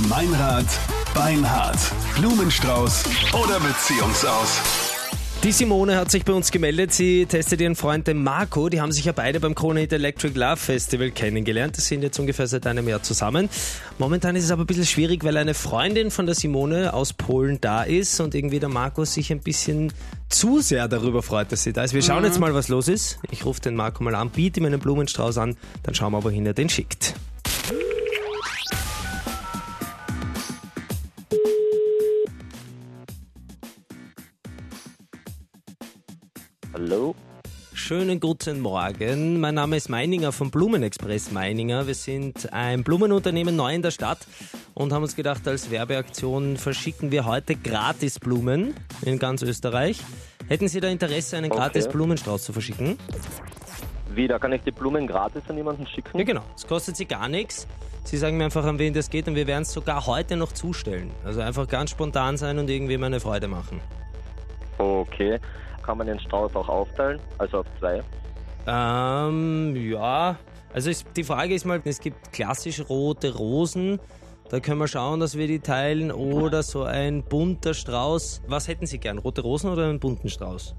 Meinrad, Beinhard, Blumenstrauß oder Beziehungsaus. Die Simone hat sich bei uns gemeldet. Sie testet ihren Freund, den Marco. Die haben sich ja beide beim Krone Hit Electric Love Festival kennengelernt. Die sind jetzt ungefähr seit einem Jahr zusammen. Momentan ist es aber ein bisschen schwierig, weil eine Freundin von der Simone aus Polen da ist und irgendwie der Marco sich ein bisschen zu sehr darüber freut, dass sie da ist. Wir schauen jetzt mal, was los ist. Ich rufe den Marco mal an, biete ihm einen Blumenstrauß an, dann schauen wir, wohin er den schickt. Hallo? Schönen guten Morgen. Mein Name ist Meininger vom Blumenexpress Meininger. Wir sind ein Blumenunternehmen neu in der Stadt und haben uns gedacht, als Werbeaktion verschicken wir heute gratis Blumen in ganz Österreich. Hätten Sie da Interesse, einen Okay. gratis Blumenstrauß zu verschicken? Wie, da kann ich die Blumen gratis an jemanden schicken? Ja, genau. Es kostet Sie gar nichts. Sie sagen mir einfach, an wen das geht und wir werden es sogar heute noch zustellen. Also einfach ganz spontan sein und irgendwie meine Freude machen. Okay. Kann man den Strauß auch aufteilen? Also auf zwei? Ähm, ja. Also es, die Frage ist mal, es gibt klassisch rote Rosen. Da können wir schauen, dass wir die teilen. Oder so ein bunter Strauß. Was hätten Sie gern? Rote Rosen oder einen bunten Strauß?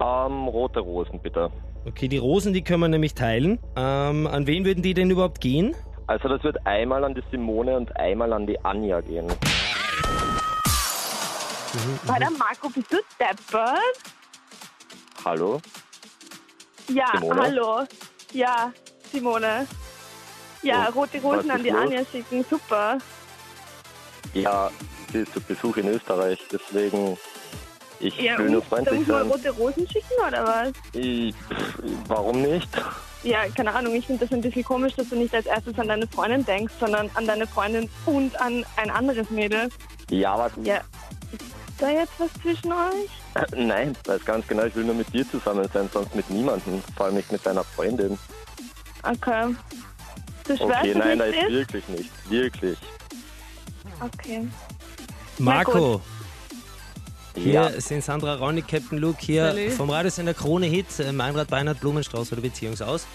Ähm, rote Rosen bitte. Okay, die Rosen, die können wir nämlich teilen. Ähm, an wen würden die denn überhaupt gehen? Also das wird einmal an die Simone und einmal an die Anja gehen. Alter, Marco, bist du deppert? Hallo? Ja, Simone? hallo. Ja, Simone. Ja, Und rote Oh, was Rosen an ist die los? Anja schicken, super. Ja, sie ist zu Besuch in Österreich, deswegen ich Ja, will nur da freundlich muss man sein. rote Rosen schicken, oder was? Ich, pff, warum nicht? Ja, keine Ahnung, ich finde das ein bisschen komisch, dass du nicht als erstes an deine Freundin denkst, sondern an deine Freundin und an ein anderes Mädel. Ja, aber Ja, da jetzt was zwischen euch? äh, nein, weiß ganz genau, ich will nur mit dir zusammen sein, sonst mit niemandem, vor allem nicht mit deiner Freundin. Okay. Du schwörst, Okay, nein, da nichts ist wirklich nicht. Wirklich. Okay. Marco, hier Ja, sind Sandra Ronny, Captain Luke hier Salut. vom Radiosender Krone Hit, äh, Meinrad Beinhardt, Blumenstrauß oder Beziehungsaus.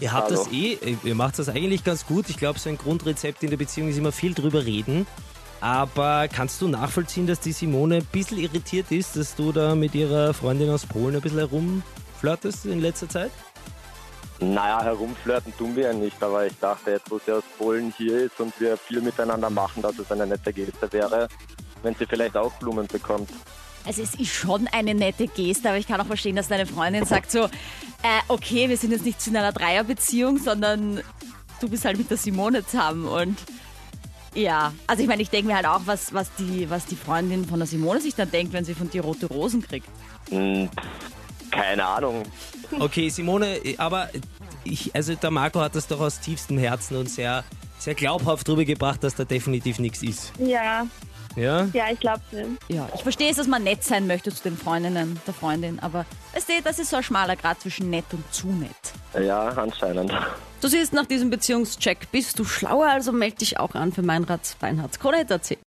Ihr habt Hallo. das eh, ihr macht das eigentlich ganz gut. Ich glaube, so ein Grundrezept in der Beziehung ist immer viel drüber reden. Aber kannst du nachvollziehen, dass die Simone ein bisschen irritiert ist, dass du da mit ihrer Freundin aus Polen ein bisschen herumflirtest in letzter Zeit? naja, herumflirten tun wir ja nicht, aber ich dachte jetzt, wo sie aus Polen hier ist und wir viel miteinander machen, dass es eine nette Geste wäre, wenn sie vielleicht auch Blumen bekommt. Also es ist schon eine nette Geste, aber ich kann auch verstehen, dass deine Freundin sagt so, äh, okay, wir sind jetzt nicht in einer Dreierbeziehung, sondern du bist halt mit der Simone zusammen und ja, also ich meine, ich denke mir halt auch, was, was, die, was die Freundin von der Simone sich dann denkt, wenn sie von dir rote Rosen kriegt. Hm, keine Ahnung. Okay, Simone, aber ich, also der Marco hat das doch aus tiefstem Herzen und sehr, sehr glaubhaft drüber gebracht, dass da definitiv nichts ist. Ja, Ja? ja, ich glaub's nicht. Ja, ich verstehe es, dass man nett sein möchte zu den Freundinnen der Freundin, aber weißt du, das ist so ein schmaler Grad zwischen nett und zu nett. Ja, anscheinend. Du siehst nach diesem Beziehungscheck, bist du schlauer, also melde dich auch an für Meinrad Beinhardt. Krone.at.